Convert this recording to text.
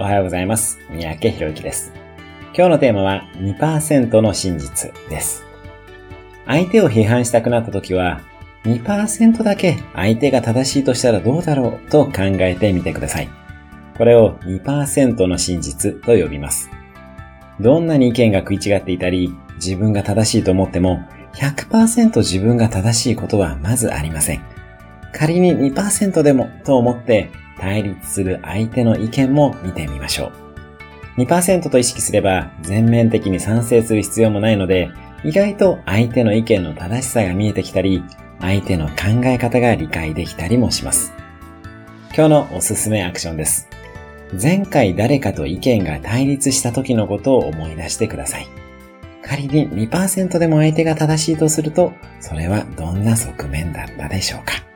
おはようございます。三宅博之です。今日のテーマは2%の真実です。相手を批判したくなった時は、2%だけ相手が正しいとしたらどうだろうと考えてみてください。これを2%の真実と呼びます。どんなに意見が食い違っていたり、自分が正しいと思っても、100%自分が正しいことはまずありません。仮に2%でもと思って対立する相手の意見も見てみましょう。2%と意識すれば全面的に賛成する必要もないので、意外と相手の意見の正しさが見えてきたり、相手の考え方が理解できたりもします。今日のおすすめアクションです。前回誰かと意見が対立した時のことを思い出してください。仮に2%でも相手が正しいとすると、それはどんな側面だったでしょうか？